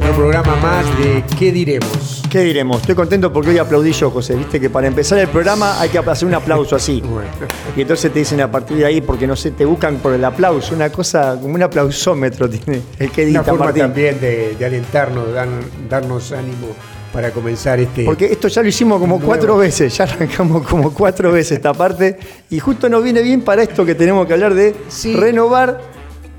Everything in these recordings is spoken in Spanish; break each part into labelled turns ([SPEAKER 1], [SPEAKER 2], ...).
[SPEAKER 1] otro programa más de ¿Qué diremos?
[SPEAKER 2] ¿Qué diremos? Estoy contento porque hoy aplaudí yo, José. Viste que para empezar el programa hay que hacer un aplauso así. Y entonces te dicen a partir de ahí, porque no sé, te buscan por el aplauso. Una cosa, como un aplausómetro tiene el que edita
[SPEAKER 1] Una forma
[SPEAKER 2] Martín.
[SPEAKER 1] también de, de alentarnos, dar- darnos ánimo para comenzar este.
[SPEAKER 2] Porque esto ya lo hicimos como
[SPEAKER 1] Nuevo.
[SPEAKER 2] cuatro veces, ya arrancamos como cuatro veces esta parte. Y justo nos viene bien para esto que tenemos que hablar de
[SPEAKER 1] Sí.
[SPEAKER 2] renovar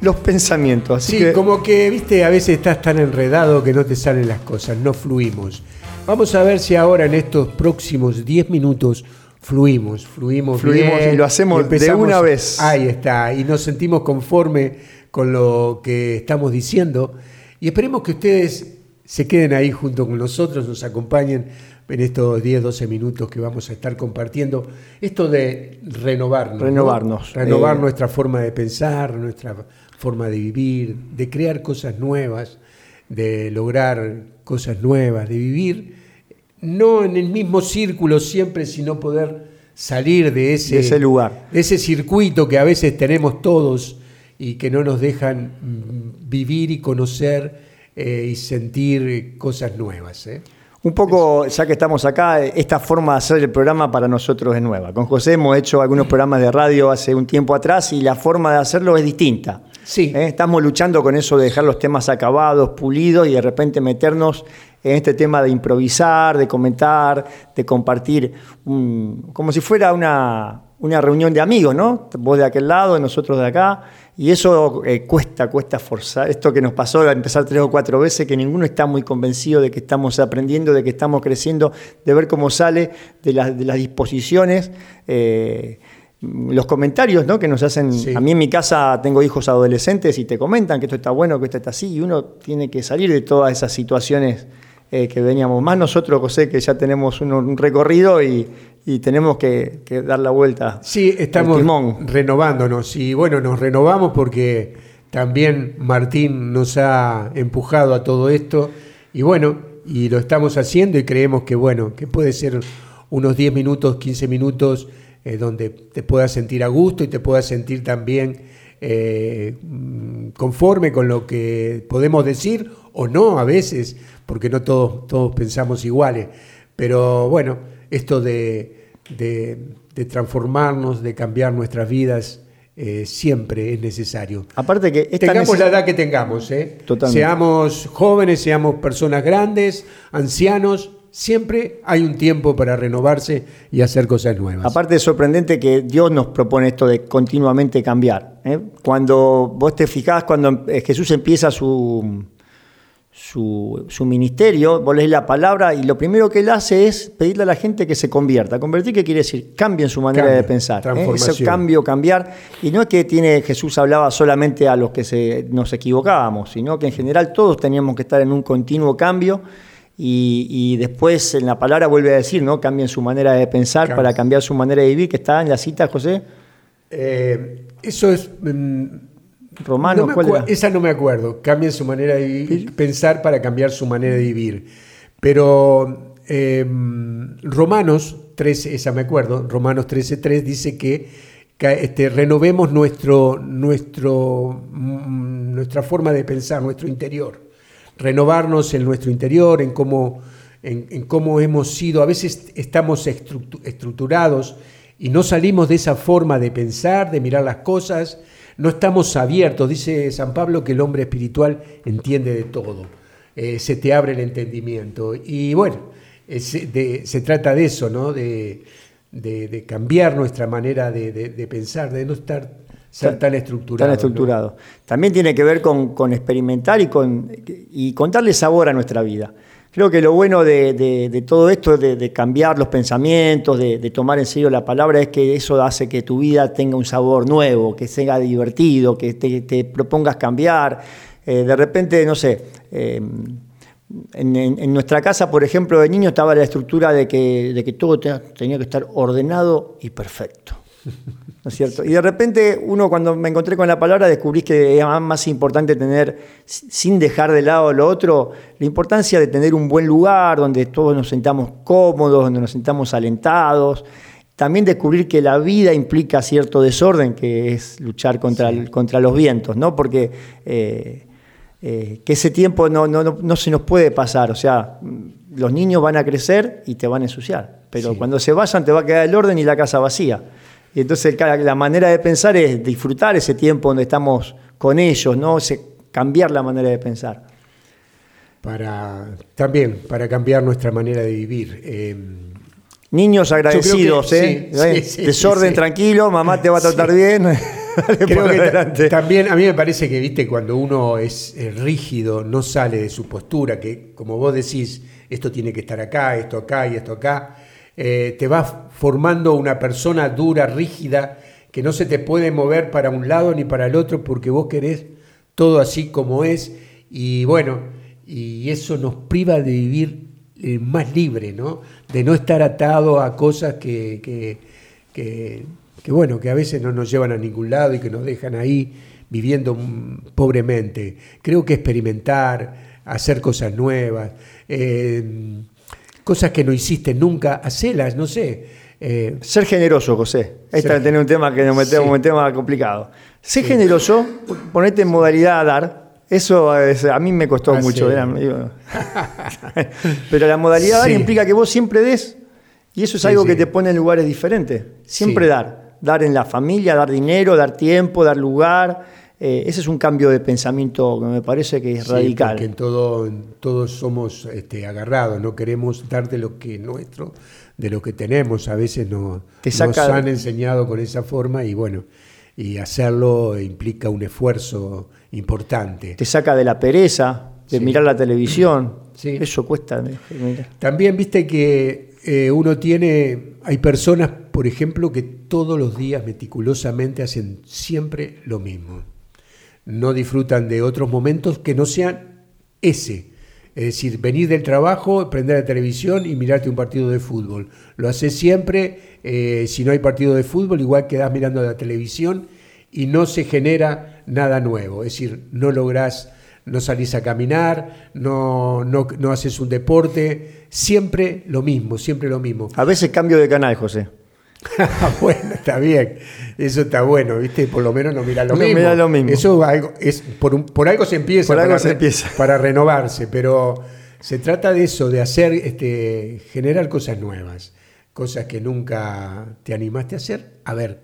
[SPEAKER 2] los pensamientos. Así
[SPEAKER 1] Sí,
[SPEAKER 2] que,
[SPEAKER 1] como que, viste, a veces estás tan enredado que no te salen las cosas, no fluimos. Vamos a ver si ahora en estos próximos 10 minutos fluimos, fluimos,
[SPEAKER 2] Fluimos
[SPEAKER 1] bien,
[SPEAKER 2] y lo hacemos de una vez.
[SPEAKER 1] Ahí está, y nos sentimos conforme con lo que estamos diciendo. Y esperemos que ustedes se queden ahí junto con nosotros, nos acompañen en estos 10, 12 minutos que vamos a estar compartiendo. Esto de renovarnos. ¿no?
[SPEAKER 2] Renovarnos.
[SPEAKER 1] Renovar
[SPEAKER 2] Eh,
[SPEAKER 1] nuestra forma de pensar, nuestra forma de vivir, de crear cosas nuevas, de lograr cosas nuevas, de vivir no en el mismo círculo siempre, sino poder salir de ese,
[SPEAKER 2] De ese lugar.
[SPEAKER 1] de ese circuito que a veces tenemos todos y que no nos dejan mm, vivir y conocer eh, y sentir cosas nuevas. ¿eh?
[SPEAKER 2] Un poco, ya que estamos acá, esta forma de hacer el programa para nosotros es nueva. Con José hemos hecho algunos programas de radio hace un tiempo atrás y la forma de hacerlo es distinta.
[SPEAKER 1] Sí.
[SPEAKER 2] ¿Eh? Estamos luchando con eso de dejar los temas acabados, pulidos y de repente meternos en este tema de improvisar, de comentar, de compartir, como si fuera una, una reunión de amigos, ¿no? Vos de aquel lado, nosotros de acá. Y eso eh, cuesta, cuesta forzar. Esto que nos pasó a empezar tres o cuatro veces, que ninguno está muy convencido de que estamos aprendiendo, de que estamos creciendo, de ver cómo sale de, las- de las disposiciones. eh, los comentarios ¿no? que nos hacen,
[SPEAKER 1] Sí.
[SPEAKER 2] a mí en mi casa tengo hijos adolescentes y te comentan que esto está bueno, que esto está así, y uno tiene que salir de todas esas situaciones eh, que veníamos. Más nosotros, José, que ya tenemos un, un recorrido y, y tenemos que, que dar la vuelta.
[SPEAKER 1] Sí, estamos
[SPEAKER 2] timón.
[SPEAKER 1] renovándonos y bueno, nos renovamos porque también Martín nos ha empujado a todo esto y bueno, y lo estamos haciendo y creemos que bueno, que puede ser unos 10 minutos, 15 minutos eh, donde te puedas sentir a gusto y te puedas sentir también eh, conforme con lo que podemos decir o no a veces, porque no todos, todos pensamos iguales. Pero bueno, esto de, de- de transformarnos, de cambiar nuestras vidas, eh, siempre es necesario.
[SPEAKER 2] Aparte que
[SPEAKER 1] Tengamos la edad que tengamos, ¿eh? Seamos jóvenes, seamos personas grandes, ancianos, siempre hay un tiempo para renovarse y hacer cosas nuevas.
[SPEAKER 2] Aparte es sorprendente que Dios nos propone esto de continuamente cambiar. ¿eh? Cuando vos te fijás, cuando eh, Jesús empieza su, su, su ministerio, vos lees la palabra y lo primero que él hace es pedirle a la gente que se convierta. Convertir, ¿qué quiere decir? Cambien su manera
[SPEAKER 1] Cambio,
[SPEAKER 2] de pensar. ¿eh? Ese
[SPEAKER 1] transformación.
[SPEAKER 2] cambio, cambiar. Y no es que tiene, Jesús hablaba solamente a los que se, nos equivocábamos, sino que en general todos teníamos que estar en un continuo cambio. Y, y después en la palabra vuelve a decir, ¿no? Cambien su manera de pensar para cambiar su manera de vivir, que está en la cita, José.
[SPEAKER 1] Eh, eso es... mm,
[SPEAKER 2] Romano,
[SPEAKER 1] no me
[SPEAKER 2] ¿cuál
[SPEAKER 1] acue-
[SPEAKER 2] era?
[SPEAKER 1] Esa no me acuerdo. Cambien su manera de vivir, pensar para cambiar su manera de vivir. Pero eh, Romanos 13, esa me acuerdo, Romanos 13.3 dice que, este, renovemos nuestro, nuestro, mm, nuestra forma de pensar, nuestro interior. Renovarnos en nuestro interior, en cómo, en, cómo hemos sido. A veces estamos estructu- estructurados y no salimos de esa forma de pensar, de mirar las cosas. No estamos abiertos. Dice San Pablo que el hombre espiritual entiende de todo. Eh, se te abre el entendimiento. Y bueno, se trata de eso, ¿no? De, cambiar nuestra manera de pensar, de no estar ser tan estructurado.
[SPEAKER 2] Tan estructurado. También tiene que ver con, con experimentar y con, y con darle sabor a nuestra vida. Creo que lo bueno de, de- de todo esto, de, de cambiar los pensamientos, de, de tomar en serio la palabra, es que eso hace que tu vida tenga un sabor nuevo, que sea divertido, que te, te propongas cambiar. Eh, de repente, no sé, eh, en, en- en nuestra casa, por ejemplo, de niño estaba la estructura de que, de que todo te- tenía que estar ordenado y perfecto. ¿No es cierto? Y de repente uno cuando me encontré con la palabra descubrí que es más importante tener, sin dejar de lado lo otro, la importancia de tener un buen lugar donde todos nos sentamos cómodos, donde nos sentamos alentados. También descubrir que la vida implica cierto desorden, que es luchar contra, el- contra los vientos, ¿no? Porque eh, eh, que ese tiempo no, no, no, se nos puede pasar. O sea, los niños van a crecer y te van a ensuciar, pero cuando se vayan te va a quedar el orden y la casa vacía. Y entonces la manera de pensar es disfrutar ese tiempo donde estamos con ellos, ¿no? cambiar la manera de pensar.
[SPEAKER 1] Para, también para cambiar nuestra manera de vivir. Eh,
[SPEAKER 2] Niños agradecidos, ¿eh? Desorden tranquilo, mamá te va a tratar bien.
[SPEAKER 1] Creo que también a mí me parece que, viste, cuando uno es rígido, no sale de su postura, que como vos decís, esto tiene que estar acá, esto acá y esto acá, eh, te vas formando una persona dura, rígida, que no se te puede mover para un lado ni para el otro porque vos querés todo así como es. Y bueno, y eso nos priva de vivir eh, más libre, ¿no? De no estar atado a cosas que, que, bueno, que a veces no nos llevan a ningún lado y que nos dejan ahí viviendo pobremente. Creo que experimentar, hacer cosas nuevas, eh, cosas que no hiciste nunca, hacelas, no sé.
[SPEAKER 2] Eh, ser generoso, José. Ahí está tener un tema que nos metemos un tema complicado. Ser generoso, ponete en modalidad a dar, eso a mí me costó ah, mucho. Pero la modalidad dar implica que vos siempre des, y eso es algo que te pone en lugares diferentes. Siempre dar. Dar en la familia, dar dinero, dar tiempo, dar lugar. Eh, ese es un cambio de pensamiento que me parece que es radical.
[SPEAKER 1] Porque en todo, todos somos este, agarrados, no queremos dar de lo que nuestro, de lo que tenemos. A veces no, nos han enseñado con esa forma y bueno, y hacerlo implica un esfuerzo importante.
[SPEAKER 2] Te saca de la pereza, de mirar la televisión. Eso cuesta.
[SPEAKER 1] También viste que eh, uno tiene, hay personas, por ejemplo, que todos los días meticulosamente hacen siempre lo mismo. No disfrutan de otros momentos que no sean ese. Es decir, venir del trabajo, prender la televisión y mirarte un partido de fútbol. Lo haces siempre, eh, si no hay partido de fútbol, igual quedás mirando la televisión y no se genera nada nuevo. Es decir, no lográs, no salís a caminar, no, no, haces un deporte, siempre lo mismo, siempre lo mismo.
[SPEAKER 2] A veces cambio de canal, José.
[SPEAKER 1] bueno, está bien. Eso está bueno, ¿viste? Por lo menos no mira lo, mismo.
[SPEAKER 2] Mira lo mismo.
[SPEAKER 1] Eso es, por, por algo se empieza,
[SPEAKER 2] por algo se empieza.
[SPEAKER 1] para renovarse, pero se trata de eso, de hacer, este, generar cosas nuevas, cosas que nunca te animaste a hacer. A ver,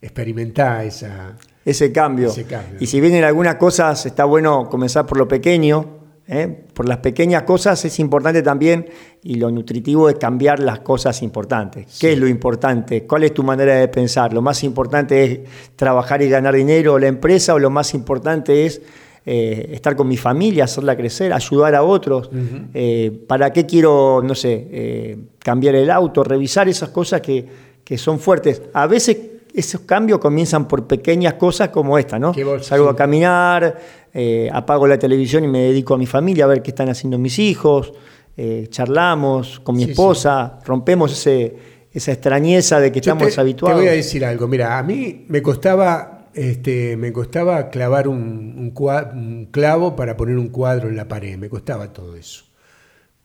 [SPEAKER 1] experimentar esa,
[SPEAKER 2] ese, cambio. Y si vienen algunas cosas, está bueno comenzar por lo pequeño. ¿Eh? Por las pequeñas cosas es importante también, y lo nutritivo es cambiar las cosas importantes. ¿Qué es lo importante? ¿Cuál es tu manera de pensar? ¿Lo más importante es trabajar y ganar dinero o la empresa? ¿O lo más importante es eh, estar con mi familia, hacerla crecer, ayudar a otros? Eh, ¿Para qué quiero, no sé, cambiar el auto? Revisar esas cosas que, que son fuertes. A veces esos cambios comienzan por pequeñas cosas como esta, ¿no? Salgo a caminar, eh, apago la televisión y me dedico a mi familia a ver qué están haciendo mis hijos, eh, charlamos con mi esposa, rompemos ese, esa extrañeza de que estamos habituados.
[SPEAKER 1] Te voy a decir algo, mira, a mí me costaba, este, me costaba clavar un, un clavo para poner un cuadro en la pared, me costaba todo eso.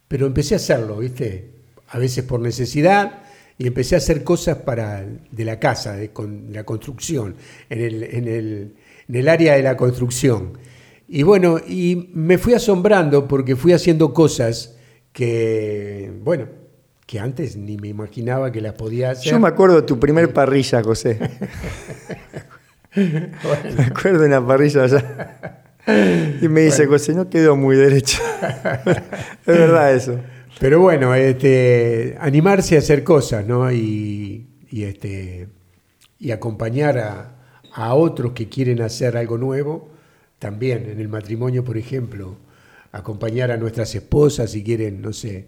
[SPEAKER 1] Pero empecé a hacerlo, ¿viste? A veces por necesidad, y empecé a hacer cosas para, de la casa, de, la construcción, en el, en, el, en el área de la construcción. Y bueno, y me fui asombrando porque fui haciendo cosas que, bueno, que antes ni me imaginaba que las podía hacer.
[SPEAKER 2] Yo me acuerdo de tu primer parrilla, José. Me acuerdo de una parrilla allá. Y me dice, José, no quedó muy derecho. es verdad eso.
[SPEAKER 1] Pero bueno, este, animarse a hacer cosas, ¿no? Y, este, y acompañar a, a, otros que quieren hacer algo nuevo, también en el matrimonio, por ejemplo, acompañar a nuestras esposas si quieren, no sé,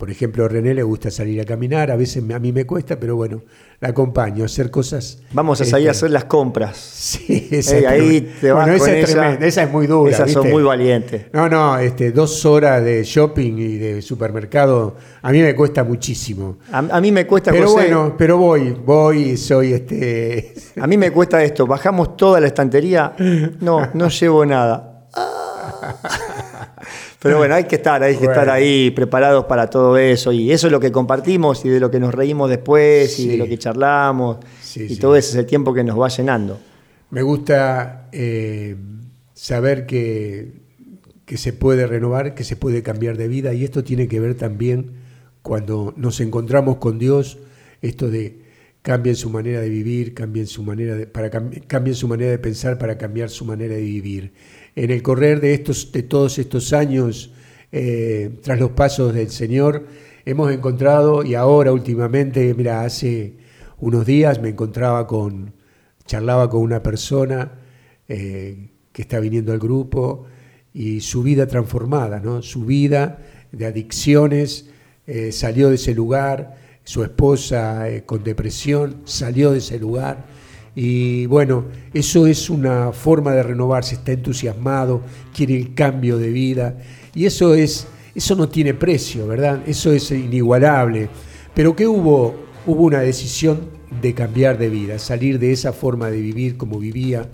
[SPEAKER 1] por ejemplo, a René le gusta salir a caminar, a veces a mí me cuesta, pero bueno, la acompaño, a hacer cosas.
[SPEAKER 2] Vamos a salir a este, hacer las compras.
[SPEAKER 1] Sí, esa, ahí te vas esa, es esa, es muy dura.
[SPEAKER 2] Esas son muy valientes.
[SPEAKER 1] No, no, este, dos horas de shopping y de supermercado, a mí me cuesta muchísimo.
[SPEAKER 2] A, mí me cuesta
[SPEAKER 1] Pero bueno, pero voy, voy, soy este.
[SPEAKER 2] A mí me cuesta esto, bajamos toda la estantería, no, no llevo nada. Pero bueno, hay que estar, hay que estar ahí preparados para todo eso. Y eso es lo que compartimos y de lo que nos reímos después y de lo que charlamos. y todo ese es el tiempo que nos va llenando.
[SPEAKER 1] Me gusta eh, saber que que se puede renovar, que se puede cambiar de vida y esto tiene que ver también cuando nos encontramos con Dios, esto de cambien su manera de vivir, cambien su manera de, para, cambien su manera de pensar para cambiar su manera de vivir. En el correr de, estos, de todos estos años, eh, tras los pasos del Señor, hemos encontrado, y ahora últimamente, mira, hace unos días me encontraba con, charlaba con una persona eh, que está viniendo al grupo, y su vida transformada, ¿no? su vida de adicciones eh, salió de ese lugar, su esposa eh, con depresión salió de ese lugar y bueno, eso es una forma de renovarse, está entusiasmado, quiere el cambio de vida y eso es eso no tiene precio, ¿verdad? Eso es inigualable. Pero que hubo hubo una decisión de cambiar de vida, salir de esa forma de vivir como vivía,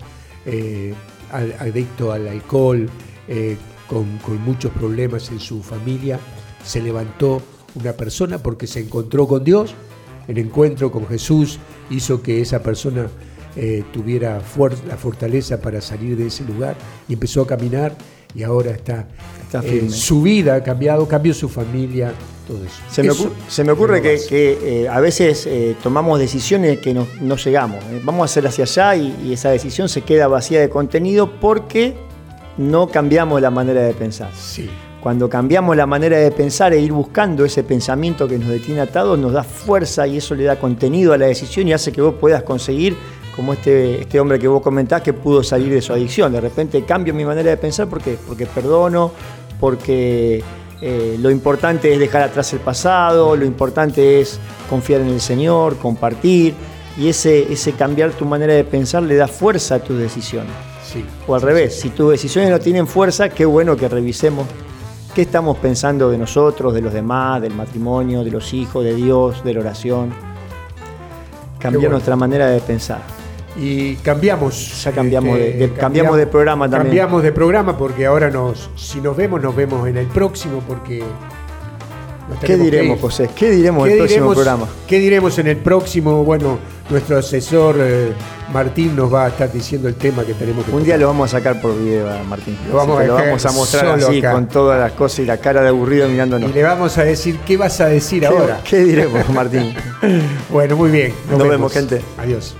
[SPEAKER 1] eh, adicto al alcohol, eh, con, muchos problemas en su familia, se levantó una persona porque se encontró con Dios, el encuentro con Jesús hizo que esa persona eh, tuviera la fortaleza para salir de ese lugar y empezó a caminar y ahora está, está eh, su vida ha cambiado, cambió su familia, todo
[SPEAKER 2] eso. Se, me, ocurre que, a veces tomamos decisiones que no, llegamos. Vamos a hacer hacia allá y esa decisión se queda vacía de contenido porque no cambiamos la manera de pensar.
[SPEAKER 1] Sí.
[SPEAKER 2] Cuando cambiamos la manera de pensar e ir buscando ese pensamiento que nos detiene atados, nos da fuerza y eso le da contenido a la decisión y hace que vos puedas conseguir, como este, este hombre que vos comentás, que pudo salir de su adicción. De repente cambio mi manera de pensar porque, porque perdono, porque eh, lo importante es dejar atrás el pasado, lo importante es confiar en el Señor, compartir, y ese, ese cambiar tu manera de pensar le da fuerza a tus decisiones. O al revés, si tus decisiones no tienen fuerza, qué bueno que revisemos qué estamos pensando de nosotros, de los demás, del matrimonio, de los hijos, de Dios, de la oración. Cambiar nuestra manera de pensar.
[SPEAKER 1] Y cambiamos.
[SPEAKER 2] Ya cambiamos, de, este, cambiamos, de programa también.
[SPEAKER 1] Cambiamos de programa porque ahora nos, si nos vemos, nos vemos en el próximo porque
[SPEAKER 2] ¿Qué diremos, José? ¿Qué diremos en el próximo programa?
[SPEAKER 1] ¿Qué diremos en el próximo? Bueno, nuestro asesor eh, Martín nos va a estar diciendo el tema que tenemos que
[SPEAKER 2] Un día lo vamos a sacar por video, Martín. Lo vamos, a, mostrar así, con todas las cosas y la cara de aburrido mirándonos.
[SPEAKER 1] Y le vamos a decir, ¿qué vas a decir ahora?
[SPEAKER 2] ¿Qué diremos, Martín?
[SPEAKER 1] bueno, muy bien.
[SPEAKER 2] Nos, vemos, gente.
[SPEAKER 1] Adiós.